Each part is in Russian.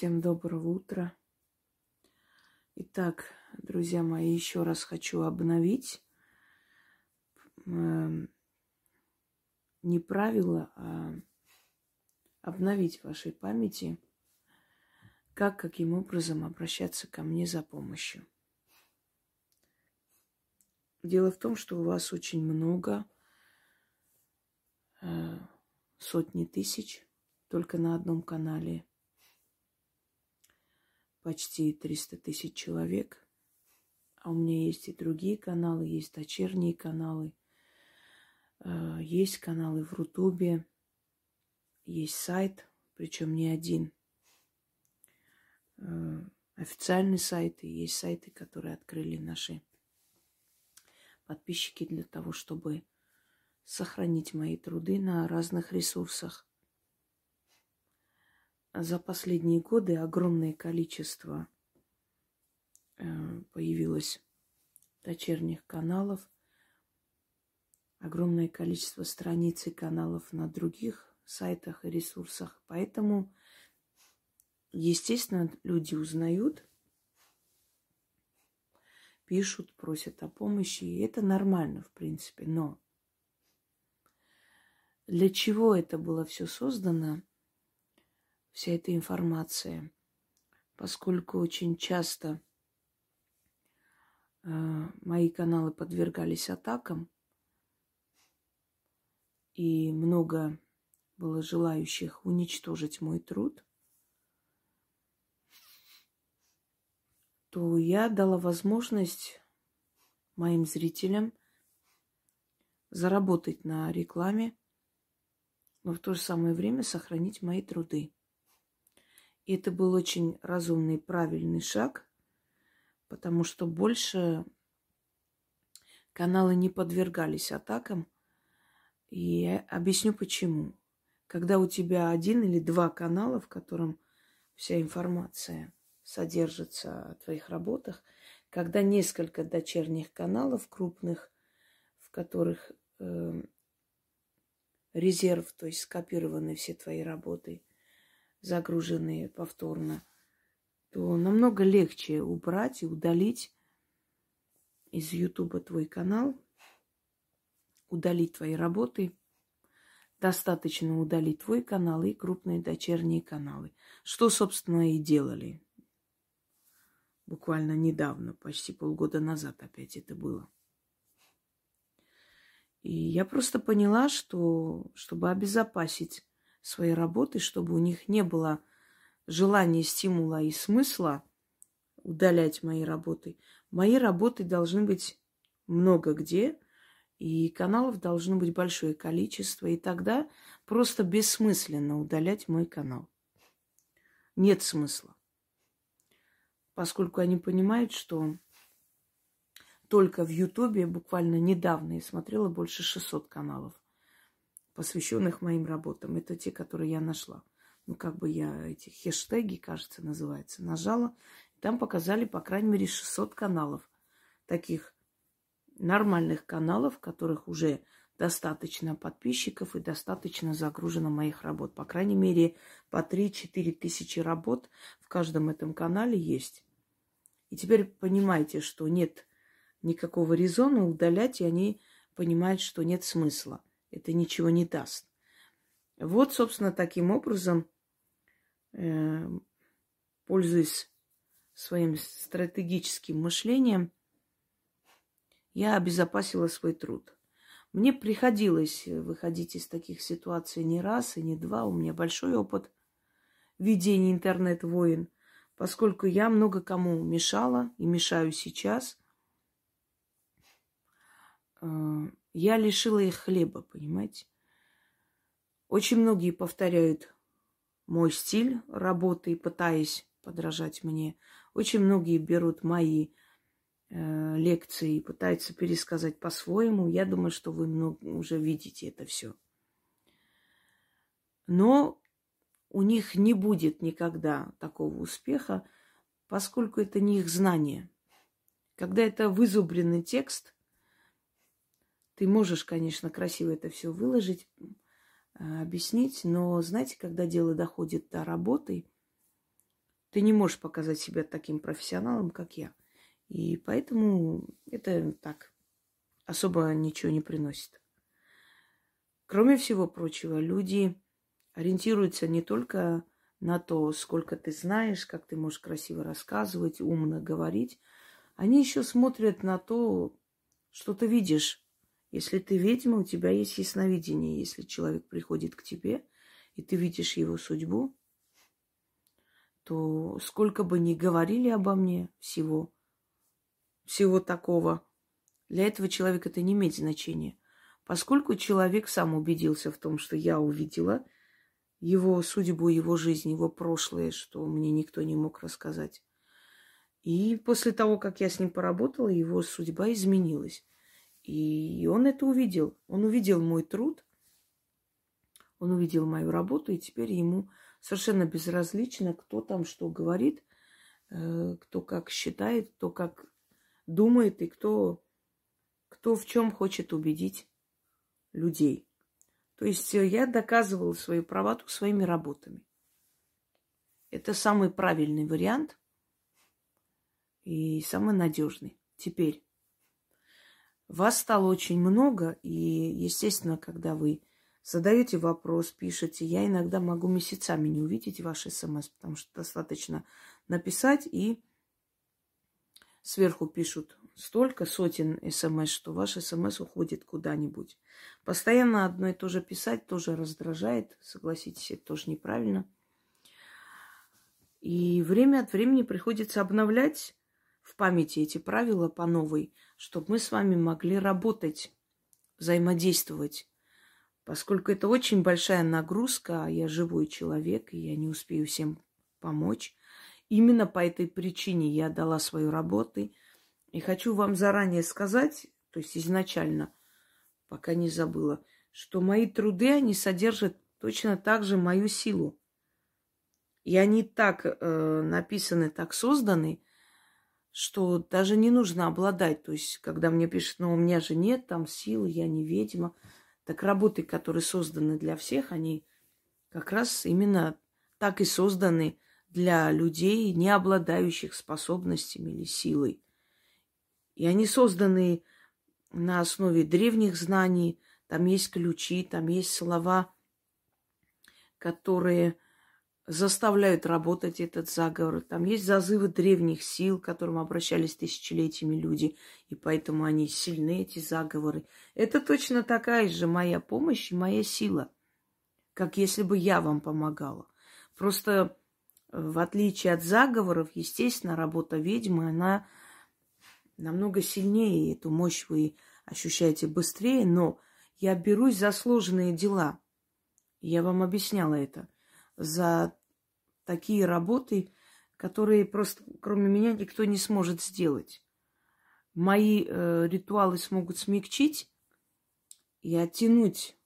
Всем доброго утра. Итак, друзья мои, еще раз хочу обновить э, не правила, а обновить в вашей памяти, как, каким образом обращаться ко мне за помощью. Дело в том, что у вас очень много, э, сотни тысяч только на одном канале – почти 300 тысяч человек. А у меня есть и другие каналы, есть дочерние каналы, э, есть каналы в Рутубе, есть сайт, причем не один. Э, официальные сайты, есть сайты, которые открыли наши подписчики для того, чтобы сохранить мои труды на разных ресурсах за последние годы огромное количество э, появилось дочерних каналов, огромное количество страниц и каналов на других сайтах и ресурсах. Поэтому, естественно, люди узнают, пишут, просят о помощи. И это нормально, в принципе. Но для чего это было все создано – вся эта информация, поскольку очень часто э, мои каналы подвергались атакам, и много было желающих уничтожить мой труд, то я дала возможность моим зрителям заработать на рекламе, но в то же самое время сохранить мои труды. И это был очень разумный, правильный шаг, потому что больше каналы не подвергались атакам. И объясню почему. Когда у тебя один или два канала, в котором вся информация содержится о твоих работах, когда несколько дочерних каналов крупных, в которых э, резерв, то есть скопированы все твои работы – загруженные повторно, то намного легче убрать и удалить из Ютуба твой канал, удалить твои работы. Достаточно удалить твой канал и крупные дочерние каналы. Что, собственно, и делали. Буквально недавно, почти полгода назад опять это было. И я просто поняла, что чтобы обезопасить своей работы, чтобы у них не было желания, стимула и смысла удалять мои работы. Мои работы должны быть много где, и каналов должно быть большое количество, и тогда просто бессмысленно удалять мой канал. Нет смысла. Поскольку они понимают, что только в Ютубе буквально недавно я смотрела больше 600 каналов посвященных моим работам. Это те, которые я нашла. Ну, как бы я эти хештеги, кажется, называется, нажала. Там показали, по крайней мере, 600 каналов. Таких нормальных каналов, в которых уже достаточно подписчиков и достаточно загружено моих работ. По крайней мере, по 3-4 тысячи работ в каждом этом канале есть. И теперь понимаете, что нет никакого резона удалять, и они понимают, что нет смысла это ничего не даст. Вот, собственно, таким образом, э, пользуясь своим стратегическим мышлением, я обезопасила свой труд. Мне приходилось выходить из таких ситуаций не раз и не два. У меня большой опыт ведения интернет-войн, поскольку я много кому мешала и мешаю сейчас. Я лишила их хлеба, понимаете? Очень многие повторяют мой стиль работы, пытаясь подражать мне. Очень многие берут мои э, лекции и пытаются пересказать по-своему. Я думаю, что вы много, уже видите это все. Но у них не будет никогда такого успеха, поскольку это не их знание. Когда это вызубренный текст – ты можешь, конечно, красиво это все выложить, а, объяснить, но знаете, когда дело доходит до работы, ты не можешь показать себя таким профессионалом, как я. И поэтому это так особо ничего не приносит. Кроме всего прочего, люди ориентируются не только на то, сколько ты знаешь, как ты можешь красиво рассказывать, умно говорить. Они еще смотрят на то, что ты видишь. Если ты ведьма, у тебя есть ясновидение. Если человек приходит к тебе, и ты видишь его судьбу, то сколько бы ни говорили обо мне всего, всего такого, для этого человека это не имеет значения. Поскольку человек сам убедился в том, что я увидела – его судьбу, его жизнь, его прошлое, что мне никто не мог рассказать. И после того, как я с ним поработала, его судьба изменилась. И он это увидел. Он увидел мой труд, он увидел мою работу, и теперь ему совершенно безразлично, кто там что говорит, э, кто как считает, кто как думает и кто, кто в чем хочет убедить людей. То есть э, я доказывала свою правоту своими работами. Это самый правильный вариант и самый надежный. Теперь вас стало очень много, и, естественно, когда вы задаете вопрос, пишете, я иногда могу месяцами не увидеть ваш смс, потому что достаточно написать, и сверху пишут столько сотен смс, что ваш смс уходит куда-нибудь. Постоянно одно и то же писать тоже раздражает, согласитесь, это тоже неправильно. И время от времени приходится обновлять в памяти эти правила по новой, чтобы мы с вами могли работать, взаимодействовать. Поскольку это очень большая нагрузка, а я живой человек, и я не успею всем помочь. Именно по этой причине я дала свою работу – и хочу вам заранее сказать, то есть изначально, пока не забыла, что мои труды, они содержат точно так же мою силу. И они так э, написаны, так созданы, что даже не нужно обладать. То есть, когда мне пишут, ну, у меня же нет там силы, я не ведьма. Так работы, которые созданы для всех, они как раз именно так и созданы для людей, не обладающих способностями или силой. И они созданы на основе древних знаний. Там есть ключи, там есть слова, которые заставляют работать этот заговор. Там есть зазывы древних сил, к которым обращались тысячелетиями люди, и поэтому они сильны, эти заговоры. Это точно такая же моя помощь и моя сила, как если бы я вам помогала. Просто в отличие от заговоров, естественно, работа ведьмы, она намного сильнее, эту мощь вы ощущаете быстрее, но я берусь за сложные дела. Я вам объясняла это. За такие работы, которые просто кроме меня никто не сможет сделать. Мои э, ритуалы смогут смягчить и оттянуть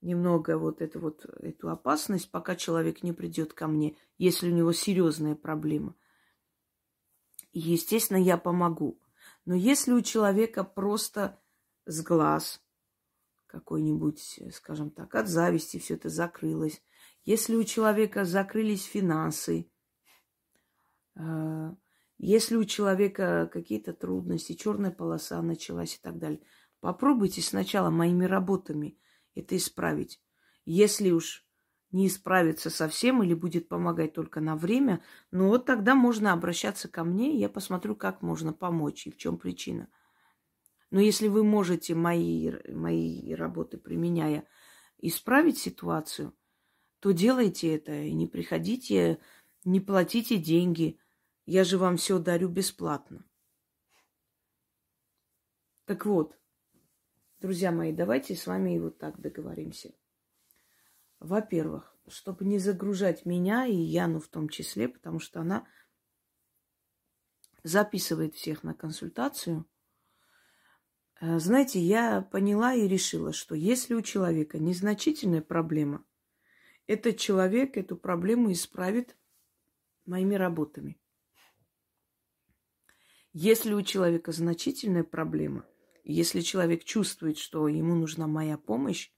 немного вот эту вот эту опасность, пока человек не придет ко мне, если у него серьезная проблема. И, естественно, я помогу. Но если у человека просто с глаз какой-нибудь, скажем так, от зависти все это закрылось, если у человека закрылись финансы, э, если у человека какие-то трудности, черная полоса началась и так далее, попробуйте сначала моими работами это исправить. Если уж не исправится совсем или будет помогать только на время, ну вот тогда можно обращаться ко мне, я посмотрю, как можно помочь и в чем причина. Но если вы можете мои, мои работы применяя исправить ситуацию, то делайте это и не приходите, не платите деньги. Я же вам все дарю бесплатно. Так вот, друзья мои, давайте с вами вот так договоримся. Во-первых, чтобы не загружать меня и Яну в том числе, потому что она записывает всех на консультацию. Э, знаете, я поняла и решила, что если у человека незначительная проблема, этот человек эту проблему исправит моими работами. Если у человека значительная проблема, если человек чувствует, что ему нужна моя помощь,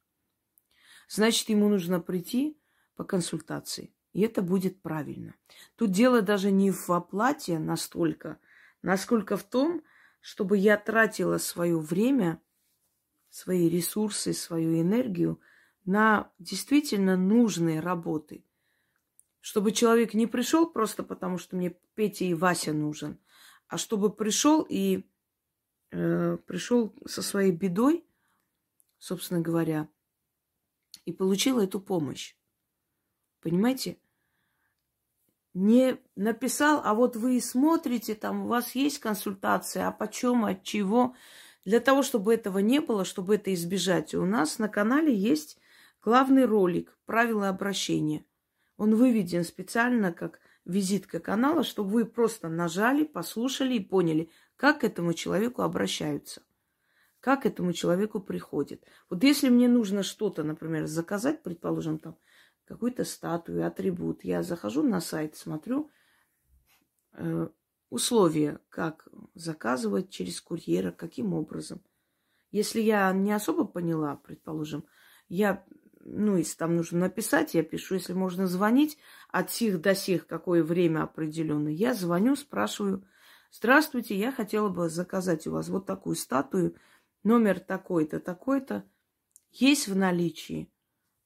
Значит, ему нужно прийти по консультации. И это будет правильно. Тут дело даже не в оплате настолько, насколько в том, чтобы я тратила свое время, свои ресурсы, свою энергию на действительно нужные работы. Чтобы человек не пришел просто потому, что мне Петя и Вася нужен, а чтобы пришел и э, пришел со своей бедой, собственно говоря, и получил эту помощь. Понимаете? Не написал, а вот вы смотрите, там у вас есть консультация, а почем, от чего. Для того, чтобы этого не было, чтобы это избежать, у нас на канале есть главный ролик «Правила обращения». Он выведен специально как визитка канала, чтобы вы просто нажали, послушали и поняли, как к этому человеку обращаются, как к этому человеку приходит. Вот если мне нужно что-то, например, заказать, предположим, там, какую-то статую, атрибут, я захожу на сайт, смотрю э, условия, как заказывать через курьера, каким образом. Если я не особо поняла, предположим, я ну, если там нужно написать, я пишу. Если можно звонить от сих до сих, какое время определенное, я звоню, спрашиваю, здравствуйте, я хотела бы заказать у вас вот такую статую, номер такой-то, такой-то. Есть в наличии,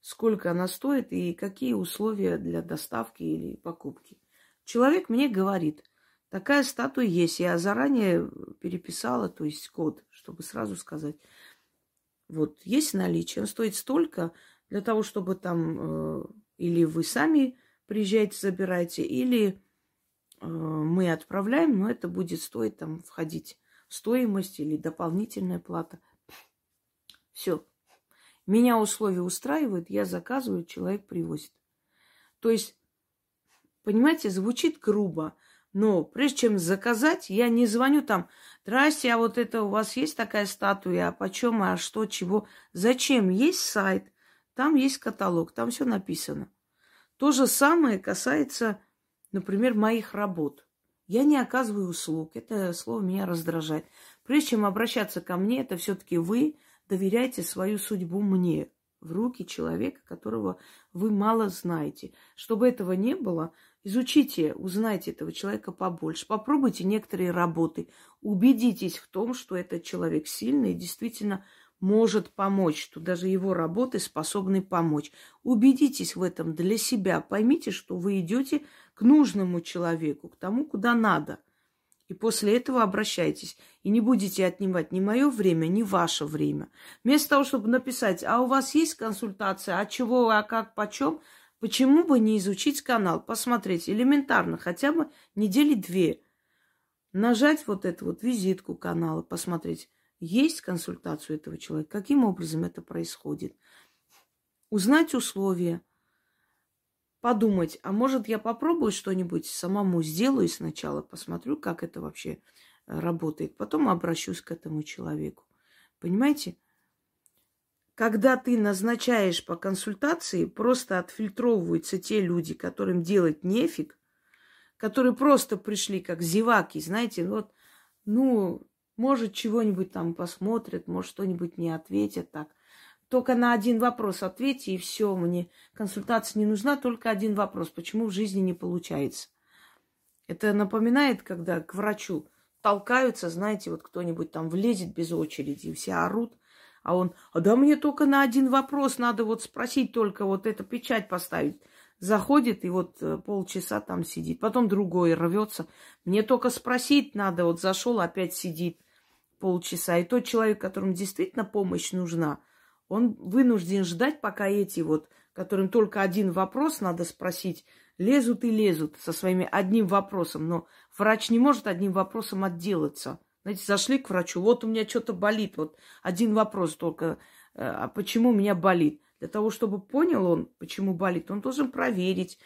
сколько она стоит и какие условия для доставки или покупки. Человек мне говорит, такая статуя есть. Я заранее переписала, то есть код, чтобы сразу сказать. Вот, есть наличие, он стоит столько, для того, чтобы там э, или вы сами приезжаете, забираете, или э, мы отправляем, но это будет стоить там входить стоимость или дополнительная плата. Все. Меня условия устраивают, я заказываю, человек привозит. То есть, понимаете, звучит грубо, но прежде чем заказать, я не звоню там, здрасте, а вот это у вас есть такая статуя, а почем, а что, чего. Зачем? Есть сайт, там есть каталог, там все написано. То же самое касается, например, моих работ. Я не оказываю услуг. Это слово меня раздражает. Прежде чем обращаться ко мне, это все-таки вы доверяете свою судьбу мне, в руки человека, которого вы мало знаете. Чтобы этого не было, изучите, узнайте этого человека побольше, попробуйте некоторые работы, убедитесь в том, что этот человек сильный и действительно может помочь, что даже его работы способны помочь. Убедитесь в этом для себя. Поймите, что вы идете к нужному человеку, к тому, куда надо. И после этого обращайтесь. И не будете отнимать ни мое время, ни ваше время. Вместо того, чтобы написать, а у вас есть консультация, а чего, а как, почем, почему бы не изучить канал, посмотреть элементарно, хотя бы недели две. Нажать вот эту вот визитку канала, посмотреть есть консультацию этого человека, каким образом это происходит, узнать условия, подумать, а может я попробую что-нибудь самому сделаю сначала, посмотрю, как это вообще э, работает, потом обращусь к этому человеку. Понимаете? Когда ты назначаешь по консультации, просто отфильтровываются те люди, которым делать нефиг, которые просто пришли как зеваки, знаете, вот, ну, может, чего-нибудь там посмотрят, может, что-нибудь не ответят так. Только на один вопрос ответьте, и все, мне консультация не нужна, только один вопрос. Почему в жизни не получается? Это напоминает, когда к врачу толкаются, знаете, вот кто-нибудь там влезет без очереди, и все орут, а он, а да мне только на один вопрос надо вот спросить только, вот эту печать поставить. Заходит и вот э, полчаса там сидит. Потом другой рвется. Мне только спросить надо. Вот зашел, опять сидит полчаса. И тот человек, которому действительно помощь нужна, он вынужден ждать, пока эти вот, которым только один вопрос надо спросить, лезут и лезут со своими одним вопросом. Но врач не может одним вопросом отделаться. Знаете, зашли к врачу, вот у меня что-то болит, вот один вопрос только, э, а почему у меня болит? Для того, чтобы понял он, почему болит, он должен проверить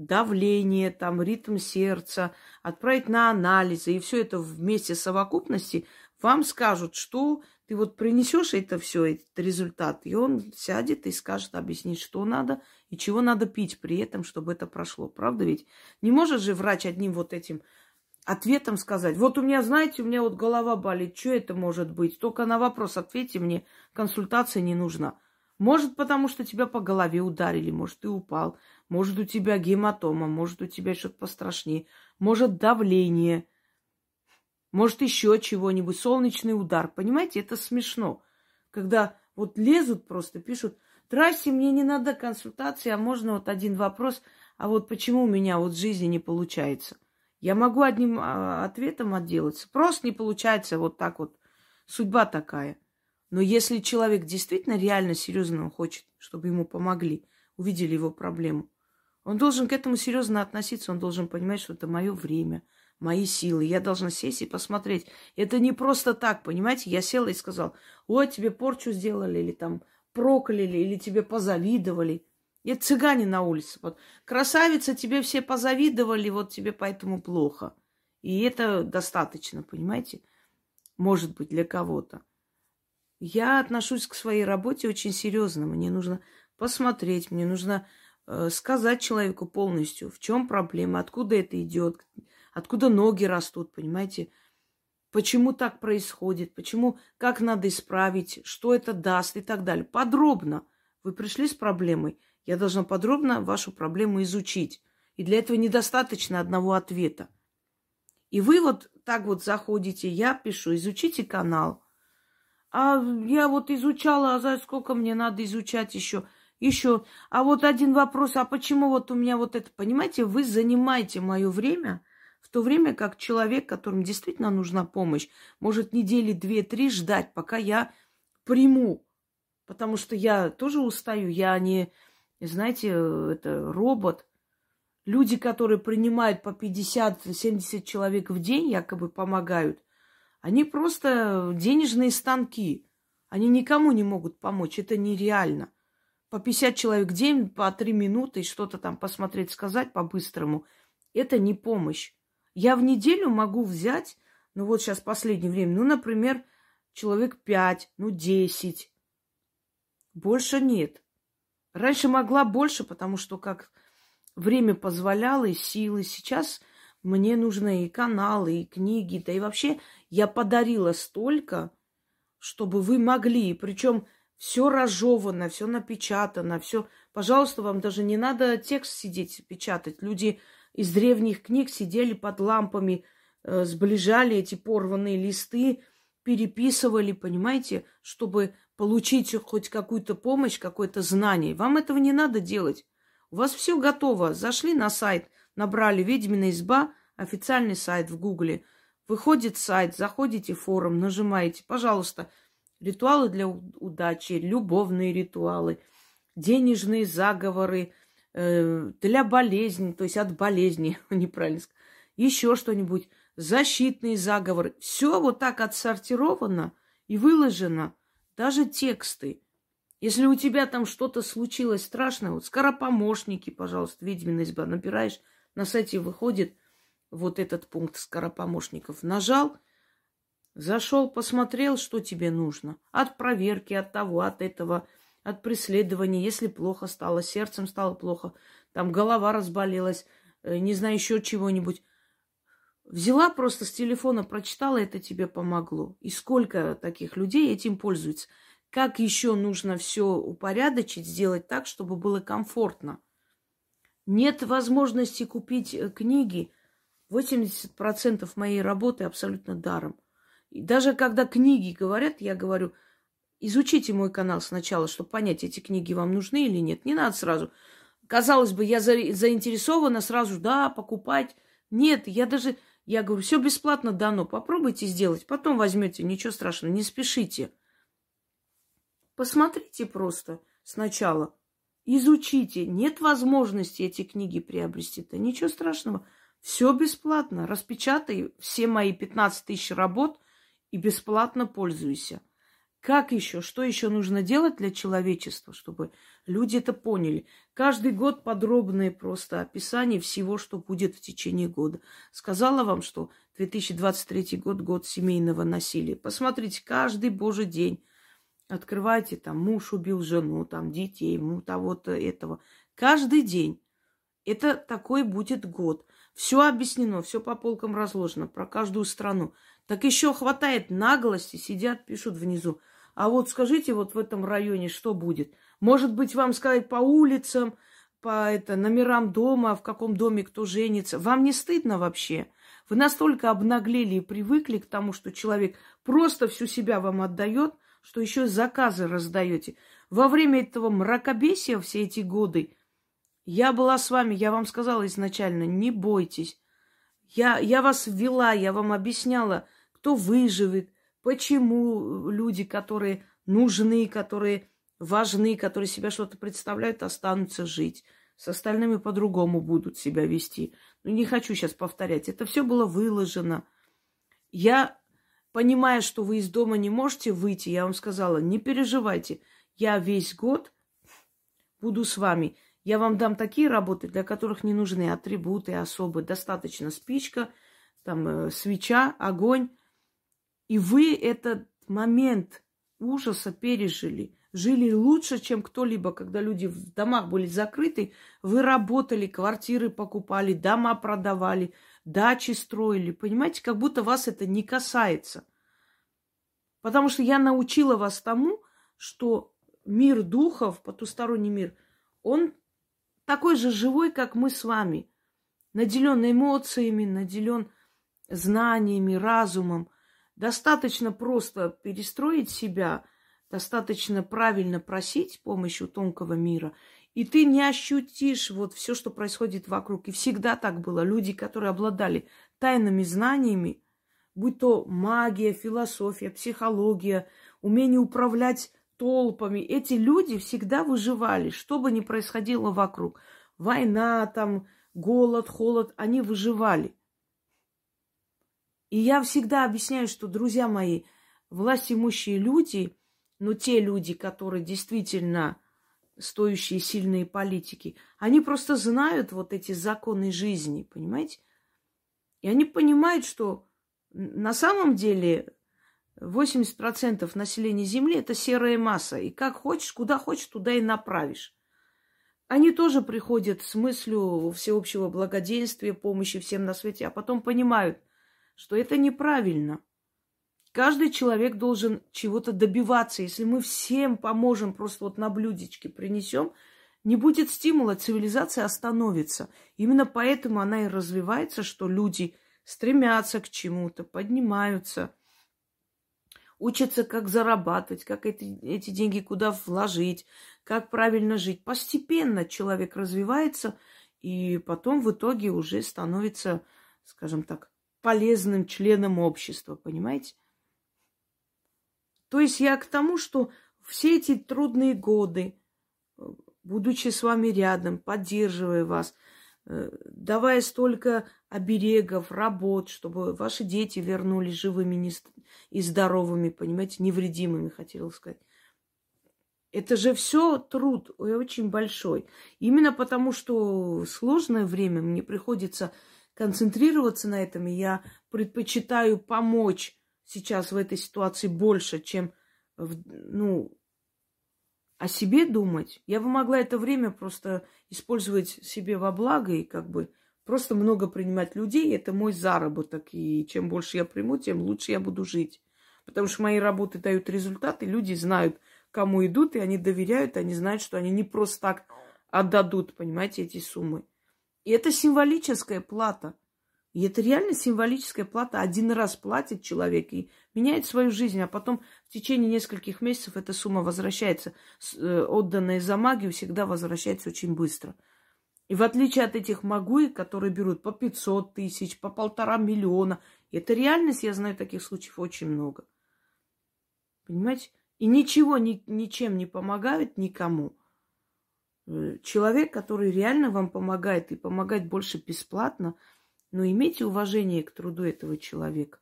давление, там, ритм сердца, отправить на анализы. И все это вместе с совокупности вам скажут, что ты вот принесешь это все, этот результат, и он сядет и скажет, объяснить, что надо и чего надо пить при этом, чтобы это прошло. Правда ведь? Не может же врач одним вот этим ответом сказать, вот у меня, знаете, у меня вот голова болит, что это может быть? Только на вопрос ответьте мне, консультация не нужна. Может, потому что тебя по голове ударили, может, ты упал. Может, у тебя гематома, может, у тебя что-то пострашнее, может, давление, может, еще чего-нибудь, солнечный удар. Понимаете, это смешно. Когда вот лезут просто, пишут, здрасте, мне не надо консультации, а можно вот один вопрос, а вот почему у меня вот в жизни не получается? Я могу одним а, ответом отделаться. Просто не получается вот так вот. Судьба такая. Но если человек действительно реально серьезно хочет, чтобы ему помогли, увидели его проблему, он должен к этому серьезно относиться, он должен понимать, что это мое время, мои силы. Я должна сесть и посмотреть. Это не просто так, понимаете? Я села и сказала, ой, тебе порчу сделали, или там прокляли, или тебе позавидовали. Это цыгане на улице. Вот красавица, тебе все позавидовали, вот тебе поэтому плохо. И это достаточно, понимаете? Может быть, для кого-то. Я отношусь к своей работе очень серьезно. Мне нужно посмотреть, мне нужно э, сказать человеку полностью, в чем проблема, откуда это идет, откуда ноги растут, понимаете? Почему так происходит, почему, как надо исправить, что это даст и так далее. Подробно. Вы пришли с проблемой, я должна подробно вашу проблему изучить. И для этого недостаточно одного ответа. И вы вот так вот заходите, я пишу, изучите канал – а я вот изучала, а за сколько мне надо изучать еще? Еще. А вот один вопрос, а почему вот у меня вот это? Понимаете, вы занимаете мое время, в то время как человек, которому действительно нужна помощь, может недели две-три ждать, пока я приму. Потому что я тоже устаю, я не, знаете, это робот. Люди, которые принимают по 50-70 человек в день, якобы помогают – они просто денежные станки. Они никому не могут помочь. Это нереально. По 50 человек в день, по 3 минуты что-то там посмотреть, сказать по-быстрому. Это не помощь. Я в неделю могу взять, ну вот сейчас последнее время, ну, например, человек 5, ну, 10. Больше нет. Раньше могла больше, потому что как время позволяло и силы. Сейчас мне нужны и каналы, и книги, да и вообще я подарила столько, чтобы вы могли, причем все разжевано, все напечатано, все. Пожалуйста, вам даже не надо текст сидеть печатать. Люди из древних книг сидели под лампами, э, сближали эти порванные листы, переписывали, понимаете, чтобы получить хоть какую-то помощь, какое-то знание. Вам этого не надо делать. У вас все готово. Зашли на сайт, набрали «Ведьмина изба», официальный сайт в Гугле – Выходит сайт, заходите в форум, нажимаете, пожалуйста, ритуалы для удачи, любовные ритуалы, денежные заговоры, для болезни, то есть от болезни, неправильно сказать, еще что-нибудь, защитные заговоры. Все вот так отсортировано и выложено, даже тексты. Если у тебя там что-то случилось страшное, вот скоропомощники, пожалуйста, ведьмина изба, набираешь, на сайте выходит вот этот пункт скоропомощников. Нажал, зашел, посмотрел, что тебе нужно. От проверки, от того, от этого, от преследования. Если плохо стало, сердцем стало плохо, там голова разболелась, э, не знаю, еще чего-нибудь. Взяла просто с телефона, прочитала, это тебе помогло. И сколько таких людей этим пользуются. Как еще нужно все упорядочить, сделать так, чтобы было комфортно. Нет возможности купить э, книги – 80% моей работы абсолютно даром. И даже когда книги говорят, я говорю, изучите мой канал сначала, чтобы понять, эти книги вам нужны или нет. Не надо сразу. Казалось бы, я за, заинтересована сразу, да, покупать. Нет, я даже, я говорю, все бесплатно дано. Попробуйте сделать, потом возьмете, ничего страшного, не спешите. Посмотрите просто сначала, изучите. Нет возможности эти книги приобрести, то ничего страшного. Все бесплатно. Распечатай все мои 15 тысяч работ и бесплатно пользуйся. Как еще? Что еще нужно делать для человечества, чтобы люди это поняли? Каждый год подробное просто описание всего, что будет в течение года. Сказала вам, что 2023 год – год семейного насилия. Посмотрите, каждый божий день открывайте, там, муж убил жену, там, детей, ему того-то, этого. Каждый день. Это такой будет год. Все объяснено, все по полкам разложено про каждую страну. Так еще хватает наглости, сидят, пишут внизу. А вот скажите, вот в этом районе что будет? Может быть, вам сказать по улицам, по это, номерам дома, в каком доме кто женится. Вам не стыдно вообще? Вы настолько обнаглели и привыкли к тому, что человек просто всю себя вам отдает, что еще заказы раздаете. Во время этого мракобесия все эти годы я была с вами, я вам сказала изначально, не бойтесь. Я, я вас ввела, я вам объясняла, кто выживет, почему люди, которые нужны, которые важны, которые себя что-то представляют, останутся жить. С остальными по-другому будут себя вести. Ну, не хочу сейчас повторять. Это все было выложено. Я, понимая, что вы из дома не можете выйти, я вам сказала, не переживайте. Я весь год буду с вами. Я вам дам такие работы, для которых не нужны атрибуты особые. Достаточно спичка, там, э, свеча, огонь. И вы этот момент ужаса пережили. Жили лучше, чем кто-либо, когда люди в домах были закрыты. Вы работали, квартиры покупали, дома продавали, дачи строили. Понимаете, как будто вас это не касается. Потому что я научила вас тому, что мир духов, потусторонний мир, он такой же живой, как мы с вами. Наделен эмоциями, наделен знаниями, разумом. Достаточно просто перестроить себя, достаточно правильно просить с помощью тонкого мира, и ты не ощутишь вот все, что происходит вокруг. И всегда так было. Люди, которые обладали тайными знаниями, будь то магия, философия, психология, умение управлять толпами. Эти люди всегда выживали, что бы ни происходило вокруг. Война, там, голод, холод, они выживали. И я всегда объясняю, что, друзья мои, власть имущие люди, но те люди, которые действительно стоящие сильные политики, они просто знают вот эти законы жизни, понимаете? И они понимают, что на самом деле 80% населения Земли – это серая масса. И как хочешь, куда хочешь, туда и направишь. Они тоже приходят с мыслью всеобщего благоденствия, помощи всем на свете, а потом понимают, что это неправильно. Каждый человек должен чего-то добиваться. Если мы всем поможем, просто вот на блюдечке принесем, не будет стимула, цивилизация остановится. Именно поэтому она и развивается, что люди стремятся к чему-то, поднимаются – учатся, как зарабатывать, как эти, эти деньги куда вложить, как правильно жить. Постепенно человек развивается, и потом в итоге уже становится, скажем так, полезным членом общества, понимаете? То есть я к тому, что все эти трудные годы, будучи с вами рядом, поддерживая вас, э, давая столько оберегов, работ, чтобы ваши дети вернулись живыми и здоровыми, понимаете, невредимыми, хотела сказать. Это же все труд очень большой. Именно потому, что сложное время мне приходится концентрироваться на этом, и я предпочитаю помочь сейчас в этой ситуации больше, чем ну, о себе думать. Я бы могла это время просто использовать себе во благо и как бы Просто много принимать людей – это мой заработок. И чем больше я приму, тем лучше я буду жить. Потому что мои работы дают результаты, люди знают, кому идут, и они доверяют, они знают, что они не просто так отдадут, понимаете, эти суммы. И это символическая плата. И это реально символическая плата. Один раз платит человек и меняет свою жизнь, а потом в течение нескольких месяцев эта сумма возвращается. Э, отданная за магию всегда возвращается очень быстро. И в отличие от этих магуи, которые берут по 500 тысяч, по полтора миллиона, это реальность, я знаю таких случаев очень много. Понимаете? И ничего ни, ничем не помогают никому. Э, человек, который реально вам помогает и помогает больше бесплатно, но имейте уважение к труду этого человека.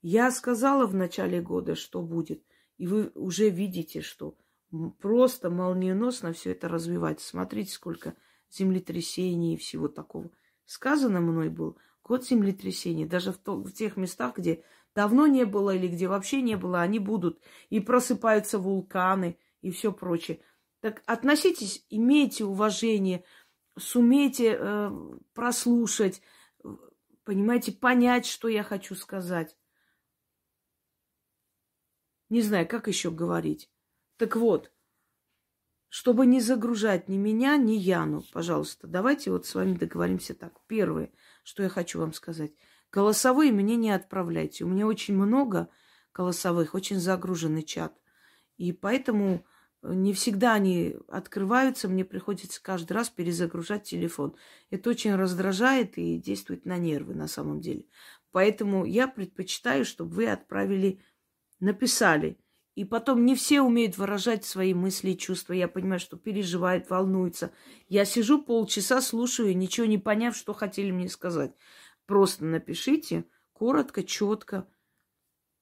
Я сказала в начале года, что будет, и вы уже видите, что просто молниеносно все это развивается. Смотрите, сколько землетрясений и всего такого. Сказано мной был год землетрясений. Даже в, то, в тех местах, где давно не было или где вообще не было, они будут. И просыпаются вулканы и все прочее. Так относитесь, имейте уважение, сумейте э, прослушать, понимаете, понять, что я хочу сказать. Не знаю, как еще говорить. Так вот, чтобы не загружать ни меня, ни Яну, пожалуйста, давайте вот с вами договоримся так. Первое, что я хочу вам сказать. Голосовые мне не отправляйте. У меня очень много голосовых, очень загруженный чат. И поэтому не всегда они открываются, мне приходится каждый раз перезагружать телефон. Это очень раздражает и действует на нервы на самом деле. Поэтому я предпочитаю, чтобы вы отправили, написали. И потом не все умеют выражать свои мысли и чувства. Я понимаю, что переживает, волнуется. Я сижу полчаса, слушаю, ничего не поняв, что хотели мне сказать. Просто напишите коротко, четко.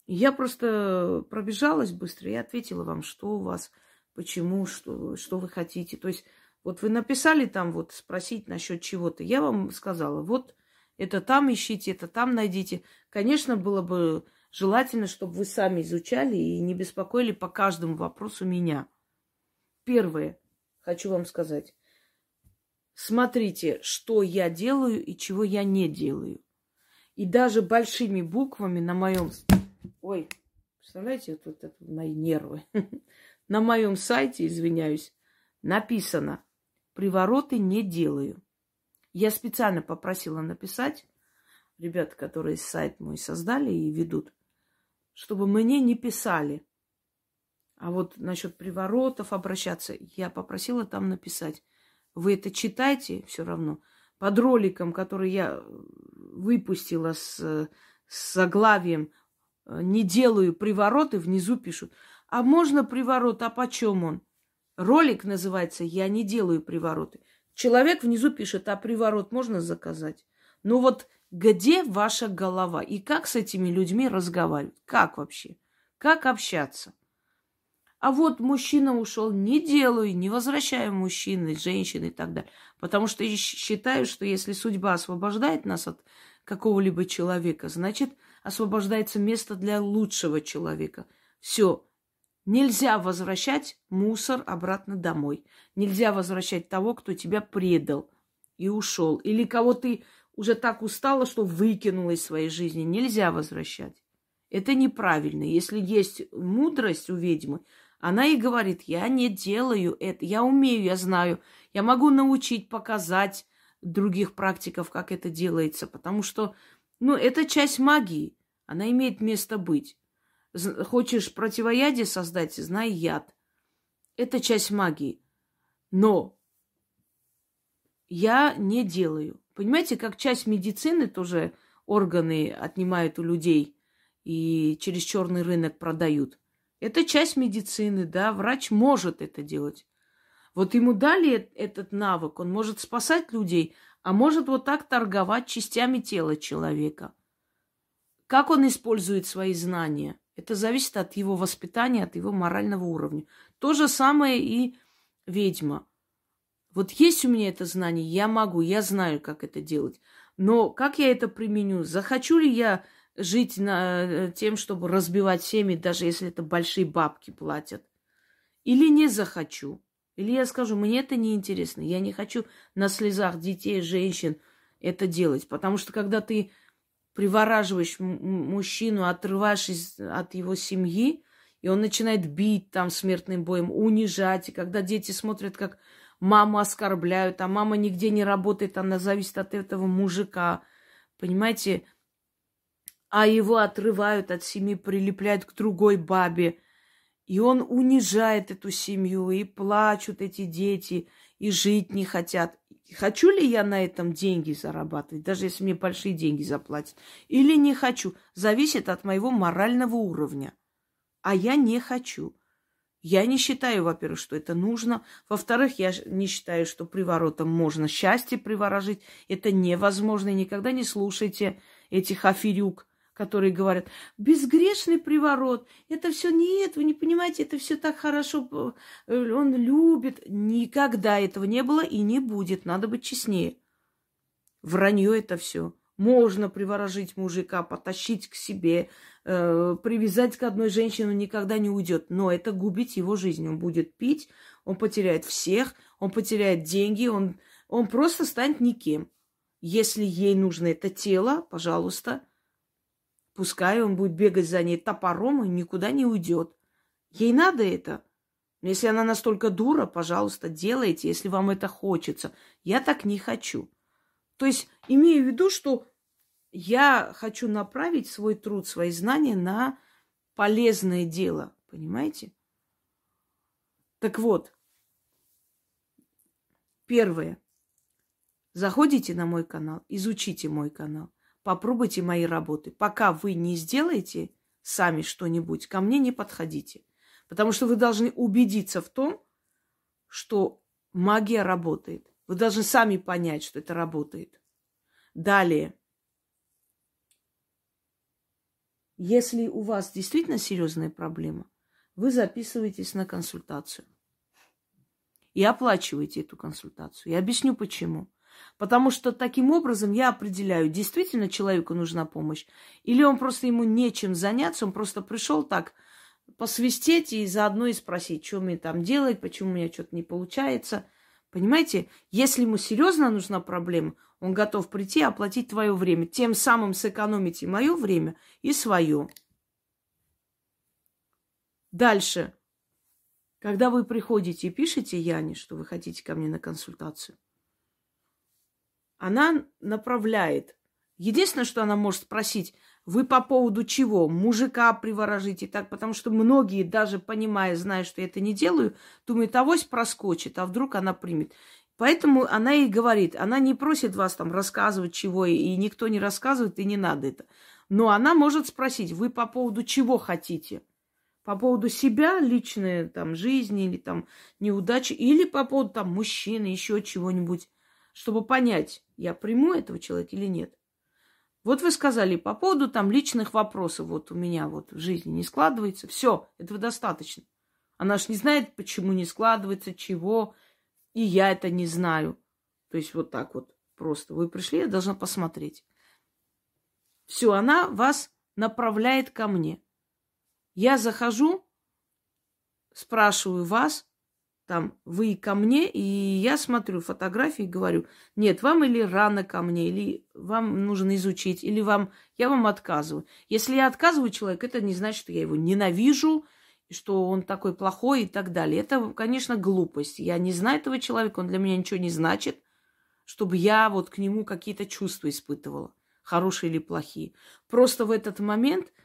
Я просто пробежалась быстро и ответила вам, что у вас – почему, что, что вы хотите. То есть вот вы написали там вот спросить насчет чего-то. Я вам сказала, вот это там ищите, это там найдите. Конечно, было бы желательно, чтобы вы сами изучали и не беспокоили по каждому вопросу меня. Первое, хочу вам сказать. Смотрите, что я делаю и чего я не делаю. И даже большими буквами на моем... Ой, представляете, вот, это мои нервы. На моем сайте, извиняюсь, написано «Привороты не делаю». Я специально попросила написать, ребят, которые сайт мой создали и ведут, чтобы мне не писали. А вот насчет приворотов обращаться, я попросила там написать. Вы это читайте все равно. Под роликом, который я выпустила с, с заглавием «Не делаю привороты», внизу пишут – а можно приворот? А почем он? Ролик называется «Я не делаю привороты». Человек внизу пишет, а приворот можно заказать? Ну вот где ваша голова? И как с этими людьми разговаривать? Как вообще? Как общаться? А вот мужчина ушел, не делаю, не возвращаю мужчины, женщины и так далее. Потому что считаю, что если судьба освобождает нас от какого-либо человека, значит, освобождается место для лучшего человека. Все, Нельзя возвращать мусор обратно домой. Нельзя возвращать того, кто тебя предал и ушел. Или кого ты уже так устала, что выкинула из своей жизни. Нельзя возвращать. Это неправильно. Если есть мудрость у ведьмы, она и говорит, я не делаю это, я умею, я знаю, я могу научить, показать других практиков, как это делается, потому что, ну, это часть магии, она имеет место быть. Хочешь противоядие создать, знай яд. Это часть магии. Но я не делаю. Понимаете, как часть медицины тоже органы отнимают у людей и через черный рынок продают. Это часть медицины, да, врач может это делать. Вот ему дали этот навык, он может спасать людей, а может вот так торговать частями тела человека. Как он использует свои знания – это зависит от его воспитания, от его морального уровня. То же самое и ведьма. Вот есть у меня это знание, я могу, я знаю, как это делать. Но как я это применю? Захочу ли я жить на, э, тем, чтобы разбивать семьи, даже если это большие бабки платят? Или не захочу? Или я скажу, мне это не интересно, я не хочу на слезах детей, женщин это делать. Потому что когда ты привораживаешь мужчину, отрываешь из, от его семьи, и он начинает бить там смертным боем, унижать. И когда дети смотрят, как маму оскорбляют, а мама нигде не работает, она зависит от этого мужика, понимаете? А его отрывают от семьи, прилепляют к другой бабе. И он унижает эту семью, и плачут эти дети, и жить не хотят. Хочу ли я на этом деньги зарабатывать, даже если мне большие деньги заплатят, или не хочу, зависит от моего морального уровня. А я не хочу. Я не считаю, во-первых, что это нужно. Во-вторых, я не считаю, что приворотом можно счастье приворожить. Это невозможно. Никогда не слушайте этих аферюк которые говорят, безгрешный приворот, это все нет, вы не понимаете, это все так хорошо, э, он любит. Никогда этого не было и не будет, надо быть честнее. Вранье это все. Можно приворожить мужика, потащить к себе, э, привязать к одной женщине, он никогда не уйдет. Но это губить его жизнь. Он будет пить, он потеряет всех, он потеряет деньги, он, он просто станет никем. Если ей нужно это тело, пожалуйста, Пускай он будет бегать за ней топором и никуда не уйдет. Ей надо это. Но если она настолько дура, пожалуйста, делайте, если вам это хочется. Я так не хочу. То есть имею в виду, что я хочу направить свой труд, свои знания на полезное дело. Понимаете? Так вот, первое. Заходите на мой канал, изучите мой канал, попробуйте мои работы. Пока вы не сделаете сами что-нибудь, ко мне не подходите. Потому что вы должны убедиться в том, что магия работает. Вы должны сами понять, что это работает. Далее. Если у вас действительно серьезная проблема, вы записываетесь на консультацию и оплачиваете эту консультацию. Я объясню почему. Потому что таким образом я определяю, действительно человеку нужна помощь, или он просто ему нечем заняться, он просто пришел так посвистеть и заодно и спросить, что мне там делать, почему у меня что-то не получается. Понимаете, если ему серьезно нужна проблема, он готов прийти и оплатить твое время. Тем самым сэкономить и мое время, и свое. Дальше. Когда вы приходите и пишете Яне, что вы хотите ко мне на консультацию, она направляет. Единственное, что она может спросить, вы по поводу чего? Мужика приворожите так, потому что многие, даже понимая, зная, что я это не делаю, думают, авось проскочит, а вдруг она примет. Поэтому она и говорит, она не просит вас там рассказывать чего, и никто не рассказывает, и не надо это. Но она может спросить, вы по поводу чего хотите? По поводу себя, личной там жизни или там неудачи, или по поводу там мужчины, еще чего-нибудь чтобы понять, я приму этого человека или нет. Вот вы сказали по поводу там личных вопросов, вот у меня вот в жизни не складывается. Все, этого достаточно. Она ж не знает, почему не складывается, чего, и я это не знаю. То есть вот так вот просто. Вы пришли, я должна посмотреть. Все, она вас направляет ко мне. Я захожу, спрашиваю вас, там, вы ко мне, и я смотрю фотографии и говорю, нет, вам или рано ко мне, или вам нужно изучить, или вам, я вам отказываю. Если я отказываю человеку, это не значит, что я его ненавижу, что он такой плохой и так далее. Это, конечно, глупость. Я не знаю этого человека, он для меня ничего не значит, чтобы я вот к нему какие-то чувства испытывала, хорошие или плохие. Просто в этот момент –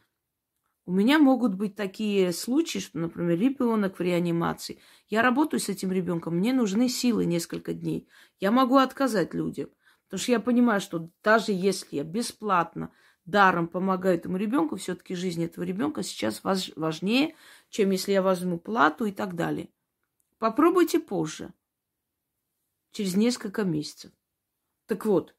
у меня могут быть такие случаи, что, например, ребенок в реанимации. Я работаю с этим ребенком, мне нужны силы несколько дней. Я могу отказать людям. Потому что я понимаю, что даже если я бесплатно, даром помогаю этому ребенку, все-таки жизнь этого ребенка сейчас важнее, чем если я возьму плату и так далее. Попробуйте позже, через несколько месяцев. Так вот,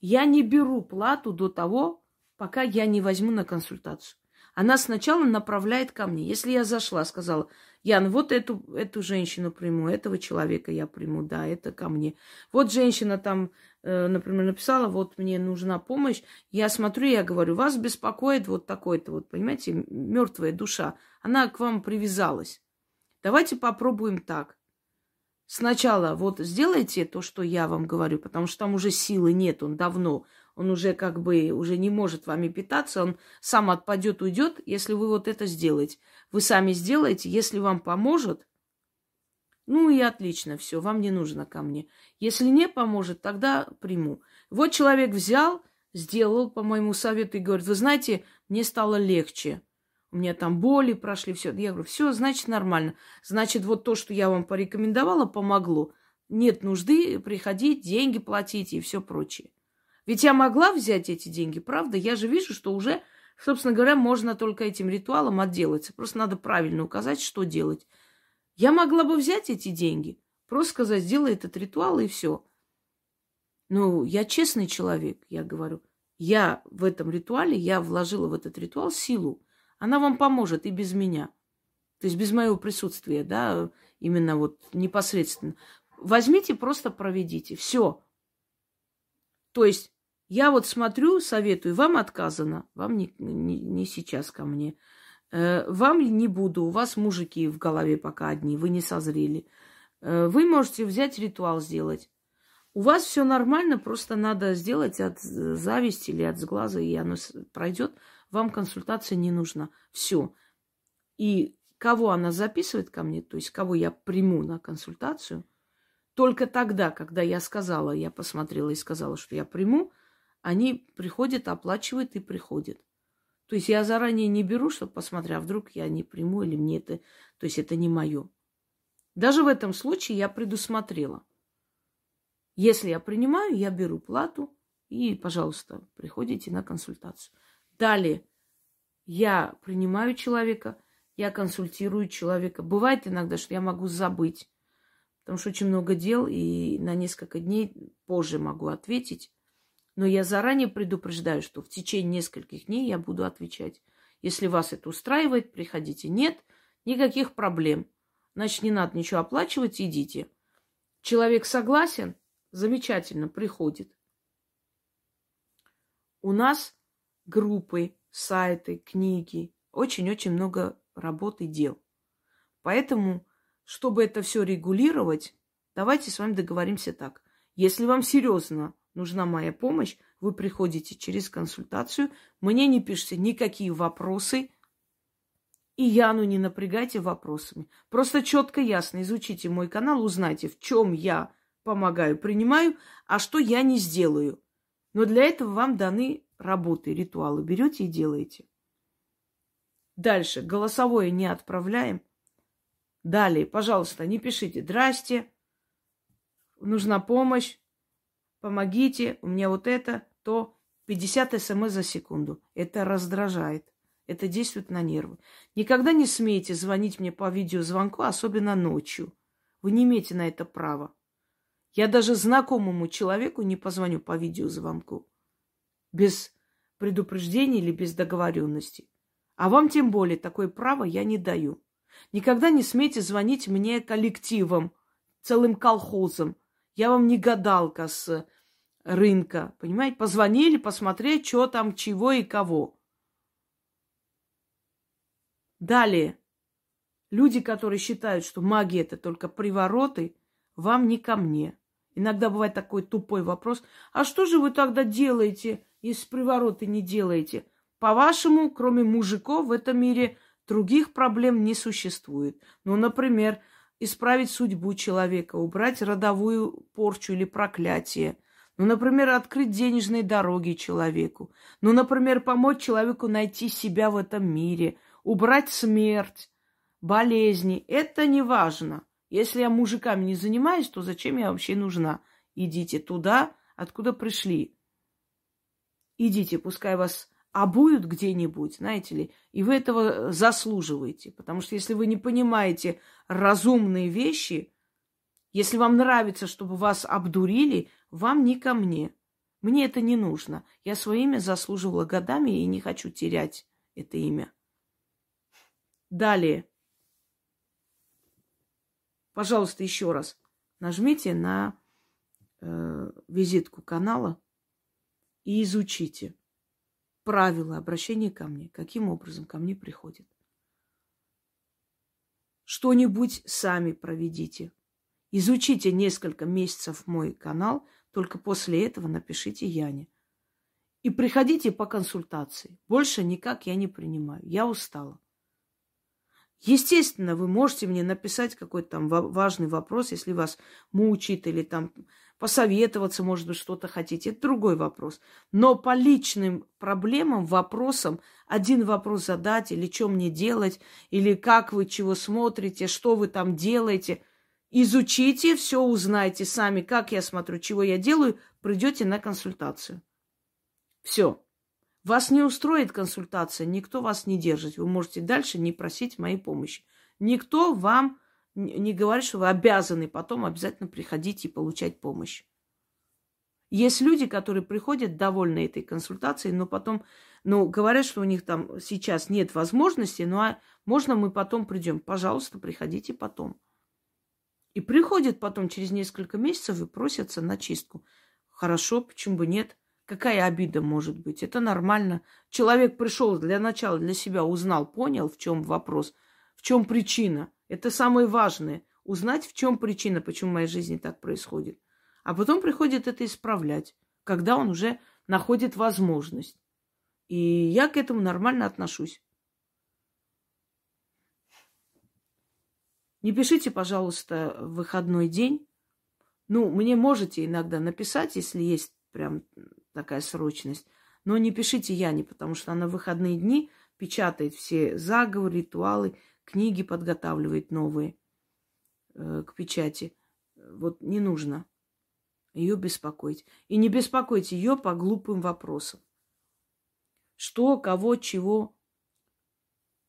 я не беру плату до того, пока я не возьму на консультацию. Она сначала направляет ко мне. Если я зашла, сказала, Ян, вот эту, эту женщину приму, этого человека я приму, да, это ко мне. Вот женщина там, э, например, написала, вот мне нужна помощь. Я смотрю, я говорю, вас беспокоит вот такой-то, вот, понимаете, мертвая душа. Она к вам привязалась. Давайте попробуем так. Сначала вот сделайте то, что я вам говорю, потому что там уже силы нет, он давно он уже как бы уже не может вами питаться, он сам отпадет, уйдет, если вы вот это сделаете. Вы сами сделаете, если вам поможет, ну и отлично, все, вам не нужно ко мне. Если не поможет, тогда приму. Вот человек взял, сделал по моему совету и говорит, вы знаете, мне стало легче. У меня там боли прошли, все. Я говорю, все, значит, нормально. Значит, вот то, что я вам порекомендовала, помогло. Нет нужды приходить, деньги платить и все прочее. Ведь я могла взять эти деньги, правда? Я же вижу, что уже, собственно говоря, можно только этим ритуалом отделаться. Просто надо правильно указать, что делать. Я могла бы взять эти деньги, просто сказать, сделай этот ритуал и все. Ну, я честный человек, я говорю. Я в этом ритуале, я вложила в этот ритуал силу. Она вам поможет и без меня. То есть без моего присутствия, да, именно вот непосредственно. Возьмите, просто проведите. Все. То есть я вот смотрю, советую, вам отказано, вам не, не, не сейчас ко мне. Э, вам не буду, у вас мужики в голове пока одни, вы не созрели. Э, вы можете взять ритуал сделать. У вас все нормально, просто надо сделать от зависти или от сглаза, и оно пройдет. Вам консультация не нужна. Все. И кого она записывает ко мне, то есть кого я приму на консультацию, только тогда, когда я сказала, я посмотрела и сказала, что я приму, они приходят, оплачивают и приходят. То есть я заранее не беру, чтобы посмотреть, а вдруг я не приму или мне это, то есть это не мое. Даже в этом случае я предусмотрела. Если я принимаю, я беру плату и, пожалуйста, приходите на консультацию. Далее я принимаю человека, я консультирую человека. Бывает иногда, что я могу забыть, потому что очень много дел, и на несколько дней позже могу ответить. Но я заранее предупреждаю, что в течение нескольких дней я буду отвечать. Если вас это устраивает, приходите. Нет, никаких проблем. Значит, не надо ничего оплачивать, идите. Человек согласен, замечательно, приходит. У нас группы, сайты, книги, очень-очень много работы дел. Поэтому, чтобы это все регулировать, давайте с вами договоримся так. Если вам серьезно нужна моя помощь, вы приходите через консультацию, мне не пишите никакие вопросы, и Яну не напрягайте вопросами. Просто четко, ясно изучите мой канал, узнайте, в чем я помогаю, принимаю, а что я не сделаю. Но для этого вам даны работы, ритуалы. Берете и делаете. Дальше. Голосовое не отправляем. Далее, пожалуйста, не пишите «Здрасте», «Нужна помощь», «Помогите», «У меня вот это», то 50 смс за секунду. Это раздражает. Это действует на нервы. Никогда не смейте звонить мне по видеозвонку, особенно ночью. Вы не имеете на это права. Я даже знакомому человеку не позвоню по видеозвонку. Без предупреждения или без договоренности. А вам тем более такое право я не даю. Никогда не смейте звонить мне коллективом, целым колхозом. Я вам не гадалка с рынка, понимаете? Позвонили посмотреть, что там, чего и кого. Далее. Люди, которые считают, что магия это только привороты, вам не ко мне. Иногда бывает такой тупой вопрос. А что же вы тогда делаете, если привороты не делаете? По-вашему, кроме мужиков в этом мире других проблем не существует. Ну, например, исправить судьбу человека, убрать родовую порчу или проклятие. Ну, например, открыть денежные дороги человеку. Ну, например, помочь человеку найти себя в этом мире, убрать смерть, болезни. Это не важно. Если я мужиками не занимаюсь, то зачем я вообще нужна? Идите туда, откуда пришли. Идите, пускай вас обуют где-нибудь, знаете ли, и вы этого заслуживаете. Потому что если вы не понимаете разумные вещи, если вам нравится, чтобы вас обдурили, вам не ко мне. Мне это не нужно. Я свое имя заслуживала годами и не хочу терять это имя. Далее. Пожалуйста, еще раз нажмите на э, визитку канала и изучите правила обращения ко мне, каким образом ко мне приходит. Что-нибудь сами проведите. Изучите несколько месяцев мой канал, только после этого напишите Яне. И приходите по консультации. Больше никак я не принимаю. Я устала. Естественно, вы можете мне написать какой-то там важный вопрос, если вас мучит или там посоветоваться, может быть, что-то хотите. Это другой вопрос. Но по личным проблемам, вопросам, один вопрос задать, или что мне делать, или как вы чего смотрите, что вы там делаете, изучите, все узнайте сами, как я смотрю, чего я делаю, придете на консультацию. Все. Вас не устроит консультация, никто вас не держит. Вы можете дальше не просить моей помощи. Никто вам не говорит, что вы обязаны потом обязательно приходить и получать помощь. Есть люди, которые приходят довольны этой консультацией, но потом, ну, говорят, что у них там сейчас нет возможности, ну, а можно мы потом придем? Пожалуйста, приходите потом. И приходят потом через несколько месяцев и просятся на чистку. Хорошо, почему бы нет? Какая обида может быть? Это нормально. Человек пришел для начала для себя, узнал, понял, в чем вопрос, в чем причина. Это самое важное. Узнать, в чем причина, почему в моей жизни так происходит. А потом приходит это исправлять, когда он уже находит возможность. И я к этому нормально отношусь. Не пишите, пожалуйста, выходной день. Ну, мне можете иногда написать, если есть прям такая срочность. Но не пишите Яне, потому что она в выходные дни печатает все заговоры, ритуалы, книги подготавливает новые э, к печати. Вот не нужно ее беспокоить. И не беспокойте ее по глупым вопросам. Что, кого, чего.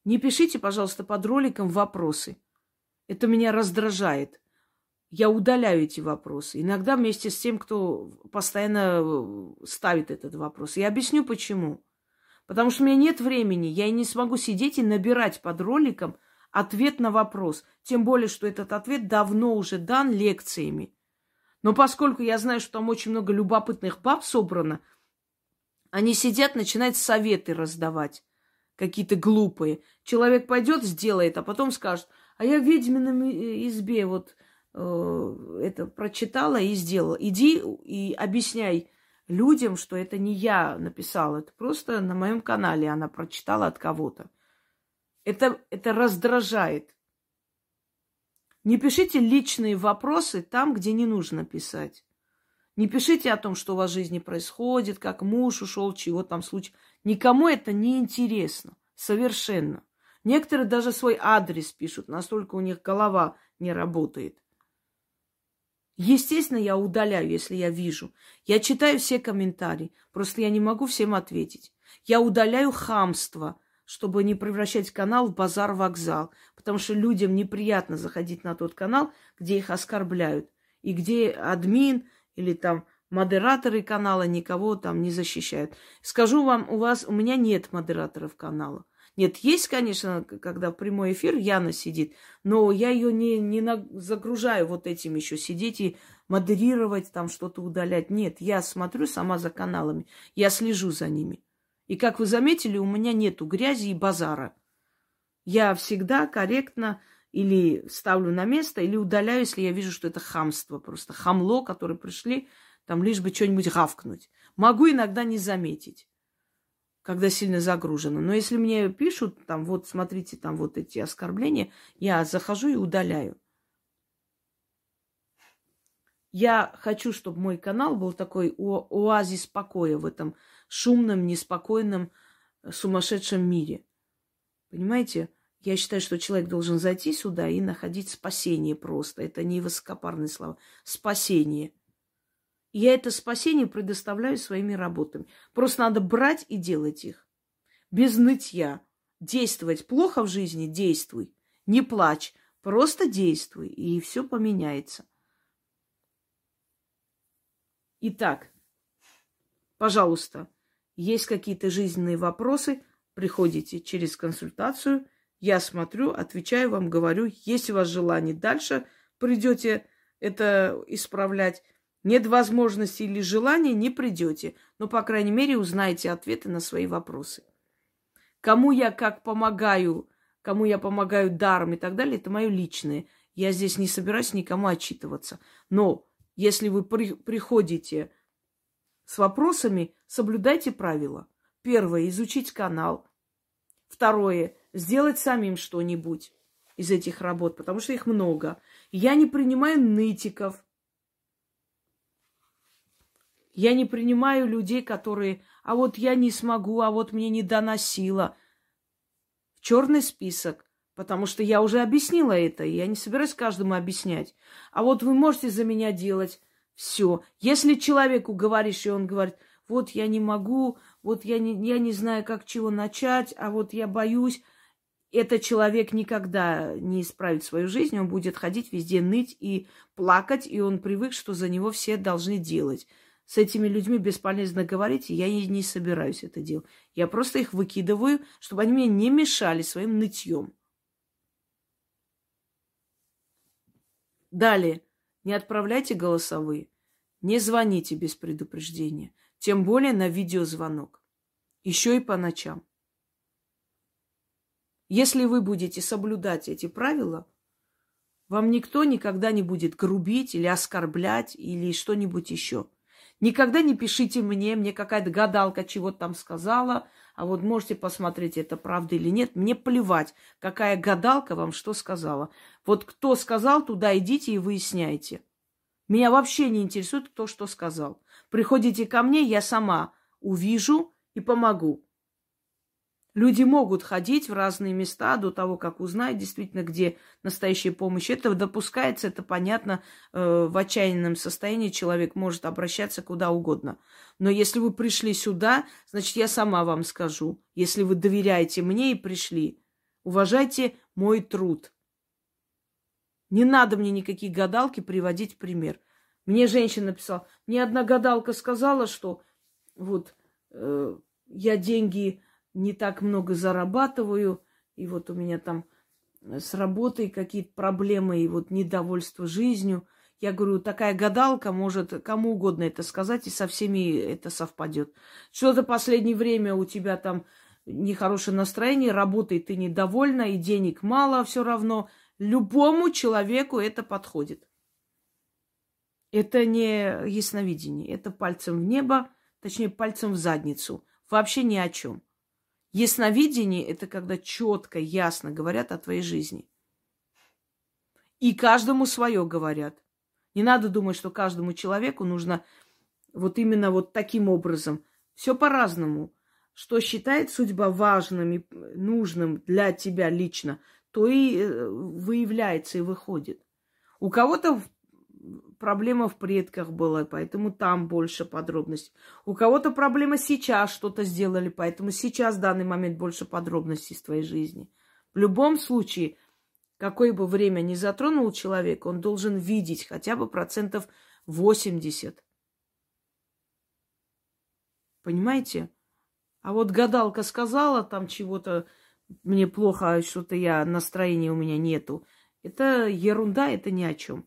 Не пишите, пожалуйста, под роликом вопросы. Это меня раздражает. Я удаляю эти вопросы. Иногда вместе с тем, кто постоянно э, ставит этот вопрос. Я объясню почему. Потому что у меня нет времени. Я не смогу сидеть и набирать под роликом ответ на вопрос. Тем более, что этот ответ давно уже дан лекциями. Но поскольку я знаю, что там очень много любопытных баб собрано, они сидят, начинают советы раздавать. Какие-то глупые. Человек пойдет, сделает, а потом скажет – а я в ведьмином э, избе вот это прочитала и сделала. Иди и объясняй людям, что это не я написала, это просто на моем канале она прочитала от кого-то. Это, это раздражает. Не пишите личные вопросы там, где не нужно писать. Не пишите о том, что у вас в жизни происходит, как муж ушел, чего там случилось. Никому это не интересно. Совершенно. Некоторые даже свой адрес пишут, настолько у них голова не работает. Естественно, я удаляю, если я вижу. Я читаю все комментарии, просто я не могу всем ответить. Я удаляю хамство, чтобы не превращать канал в базар-вокзал, потому что людям неприятно заходить на тот канал, где их оскорбляют, и где админ или там модераторы канала никого там не защищают. Скажу вам, у вас, у меня нет модераторов канала. Нет, есть, конечно, когда в прямой эфир Яна сидит, но я ее не, не загружаю вот этим еще сидеть и модерировать, там что-то удалять. Нет, я смотрю сама за каналами, я слежу за ними. И как вы заметили, у меня нету грязи и базара. Я всегда корректно или ставлю на место, или удаляю, если я вижу, что это хамство, просто хамло, которые пришли там лишь бы что-нибудь гавкнуть. Могу иногда не заметить когда сильно загружено. Но если мне пишут, там, вот, смотрите, там вот эти оскорбления, я захожу и удаляю. Я хочу, чтобы мой канал был такой оазис покоя в этом шумном, неспокойном, сумасшедшем мире. Понимаете? Я считаю, что человек должен зайти сюда и находить спасение просто. Это не высокопарные слова. Спасение – я это спасение предоставляю своими работами. Просто надо брать и делать их. Без нытья. Действовать плохо в жизни – действуй. Не плачь, просто действуй, и все поменяется. Итак, пожалуйста, есть какие-то жизненные вопросы, приходите через консультацию, я смотрю, отвечаю вам, говорю, если у вас желание дальше придете это исправлять, нет возможности или желания, не придете. Но, по крайней мере, узнаете ответы на свои вопросы. Кому я как помогаю, кому я помогаю даром и так далее, это мое личное. Я здесь не собираюсь никому отчитываться. Но если вы при, приходите с вопросами, соблюдайте правила. Первое – изучить канал. Второе – сделать самим что-нибудь из этих работ, потому что их много. Я не принимаю нытиков – я не принимаю людей, которые, а вот я не смогу, а вот мне не доносило. В черный список, потому что я уже объяснила это, и я не собираюсь каждому объяснять. А вот вы можете за меня делать все. Если человеку говоришь, и он говорит, вот я не могу, вот я не, я не знаю, как чего начать, а вот я боюсь, этот человек никогда не исправит свою жизнь, он будет ходить везде ныть и плакать, и он привык, что за него все должны делать. С этими людьми бесполезно говорить, и я не собираюсь это делать. Я просто их выкидываю, чтобы они мне не мешали своим нытьем. Далее. Не отправляйте голосовые. Не звоните без предупреждения. Тем более на видеозвонок. Еще и по ночам. Если вы будете соблюдать эти правила, вам никто никогда не будет грубить или оскорблять или что-нибудь еще. Никогда не пишите мне, мне какая-то гадалка чего-то там сказала, А вот можете посмотреть, это правда или нет. Мне плевать, какая гадалка вам что сказала. Вот кто сказал, туда идите и выясняйте. Меня вообще не интересует, кто что сказал. Приходите ко мне, я сама увижу и помогу. Люди могут ходить в разные места до того, как узнать действительно, где настоящая помощь. Это допускается, это понятно. Э, в отчаянном состоянии человек может обращаться куда угодно. Но если вы пришли сюда, значит, я сама вам скажу. Если вы доверяете мне и пришли, уважайте мой труд. Не надо мне никакие гадалки приводить в пример. Мне женщина написала, мне одна гадалка сказала, что вот э, я деньги не так много зарабатываю, и вот у меня там с работой какие-то проблемы, и вот недовольство жизнью. Я говорю, такая гадалка может кому угодно это сказать, и со всеми это совпадет. Что-то последнее время у тебя там нехорошее настроение, работой ты недовольна, и денег мало все равно. Любому человеку это подходит. Это не ясновидение, это пальцем в небо, точнее пальцем в задницу. Вообще ни о чем. Ясновидение – это когда четко, ясно говорят о твоей жизни. И каждому свое говорят. Не надо думать, что каждому человеку нужно вот именно вот таким образом. Все по-разному. Что считает судьба важным и нужным для тебя лично, то и э, выявляется и выходит. У кого-то проблема в предках была, поэтому там больше подробностей. У кого-то проблема сейчас что-то сделали, поэтому сейчас в данный момент больше подробностей из твоей жизни. В любом случае, какое бы время ни затронул человек, он должен видеть хотя бы процентов 80. Понимаете? А вот гадалка сказала там чего-то, мне плохо, что-то я, настроения у меня нету. Это ерунда, это ни о чем.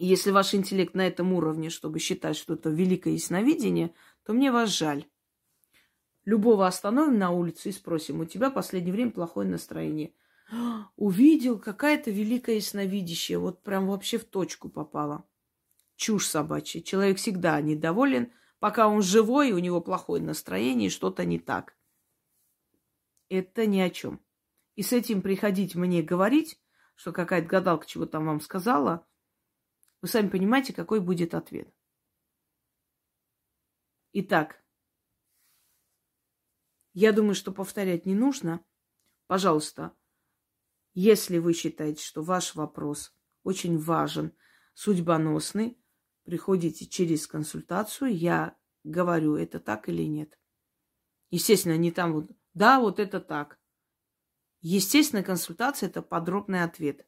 Если ваш интеллект на этом уровне, чтобы считать, что это великое ясновидение, то мне вас жаль. Любого остановим на улице и спросим, у тебя в последнее время плохое настроение. Увидел, какая-то великая ясновидящая, вот прям вообще в точку попала. Чушь собачья. Человек всегда недоволен, пока он живой, у него плохое настроение, что-то не так. Это ни о чем. И с этим приходить мне говорить, что какая-то гадалка чего там вам сказала – вы сами понимаете, какой будет ответ. Итак, я думаю, что повторять не нужно. Пожалуйста, если вы считаете, что ваш вопрос очень важен, судьбоносный, приходите через консультацию, я говорю, это так или нет. Естественно, не там вот, да, вот это так. Естественно, консультация – это подробный ответ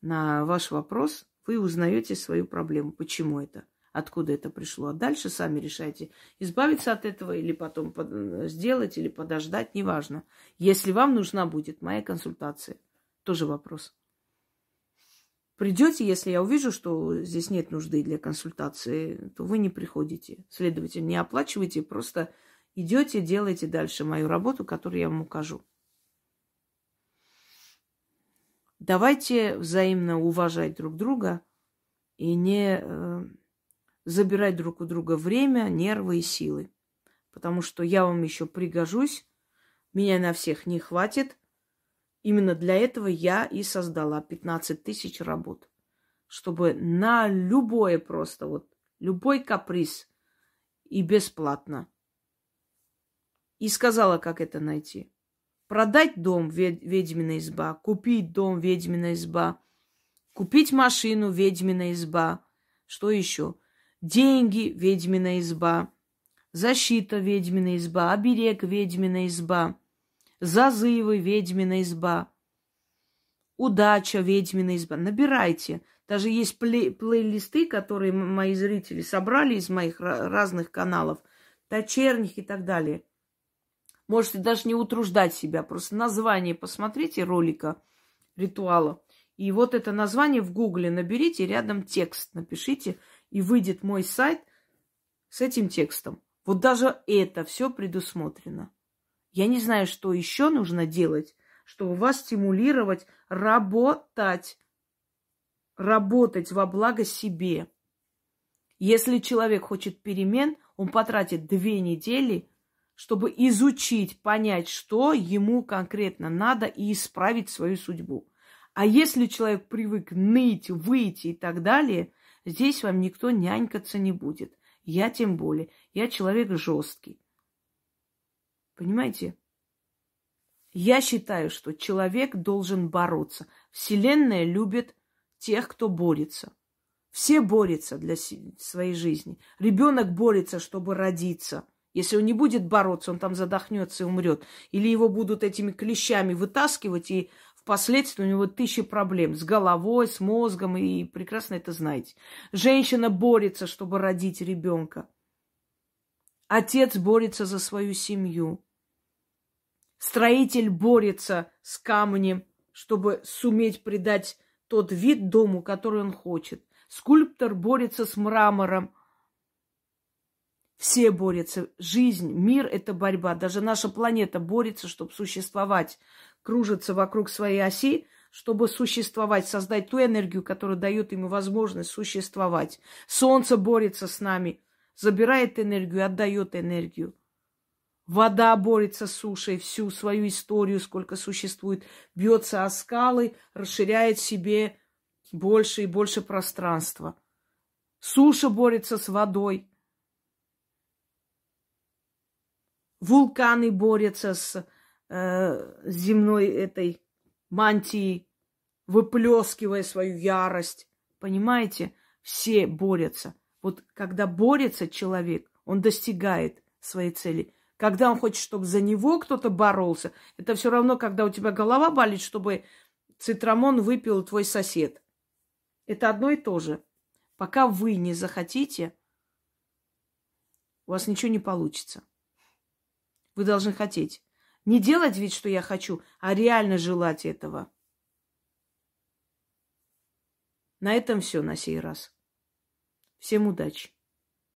на ваш вопрос, вы узнаете свою проблему. Почему это? Откуда это пришло? А дальше сами решайте, избавиться от этого или потом сделать, или подождать, неважно. Если вам нужна будет моя консультация, тоже вопрос. Придете, если я увижу, что здесь нет нужды для консультации, то вы не приходите. Следовательно, не оплачивайте, просто идете, делайте дальше мою работу, которую я вам укажу. Давайте взаимно уважать друг друга и не э, забирать друг у друга время, нервы и силы. Потому что я вам еще пригожусь, меня на всех не хватит. Именно для этого я и создала 15 тысяч работ. Чтобы на любое просто, вот любой каприз и бесплатно. И сказала, как это найти. Продать дом ведьмина изба, купить дом ведьмина изба, купить машину ведьмина изба. Что еще? Деньги ведьмина изба, защита ведьмина изба, оберег ведьмина изба, зазывы ведьмина изба, удача ведьмина изба. Набирайте. Даже есть плей- плейлисты, которые мои зрители собрали из моих разных каналов, дочерних и так далее – Можете даже не утруждать себя. Просто название посмотрите ролика, ритуала. И вот это название в гугле наберите, рядом текст напишите, и выйдет мой сайт с этим текстом. Вот даже это все предусмотрено. Я не знаю, что еще нужно делать, чтобы вас стимулировать работать. Работать во благо себе. Если человек хочет перемен, он потратит две недели чтобы изучить, понять, что ему конкретно надо и исправить свою судьбу. А если человек привык ныть, выйти и так далее, здесь вам никто нянькаться не будет. Я тем более. Я человек жесткий. Понимаете? Я считаю, что человек должен бороться. Вселенная любит тех, кто борется. Все борются для своей жизни. Ребенок борется, чтобы родиться – если он не будет бороться, он там задохнется и умрет. Или его будут этими клещами вытаскивать, и впоследствии у него тысячи проблем с головой, с мозгом, и прекрасно это знаете. Женщина борется, чтобы родить ребенка. Отец борется за свою семью. Строитель борется с камнем, чтобы суметь придать тот вид дому, который он хочет. Скульптор борется с мрамором – все борются. Жизнь, мир – это борьба. Даже наша планета борется, чтобы существовать. Кружится вокруг своей оси, чтобы существовать, создать ту энергию, которая дает ему возможность существовать. Солнце борется с нами, забирает энергию, отдает энергию. Вода борется с сушей всю свою историю, сколько существует, бьется о скалы, расширяет себе больше и больше пространства. Суша борется с водой – Вулканы борются с э, земной этой мантией, выплескивая свою ярость. Понимаете? Все борются. Вот когда борется человек, он достигает своей цели. Когда он хочет, чтобы за него кто-то боролся, это все равно, когда у тебя голова болит, чтобы цитрамон выпил твой сосед. Это одно и то же. Пока вы не захотите, у вас ничего не получится. Вы должны хотеть. Не делать вид, что я хочу, а реально желать этого. На этом все на сей раз. Всем удачи.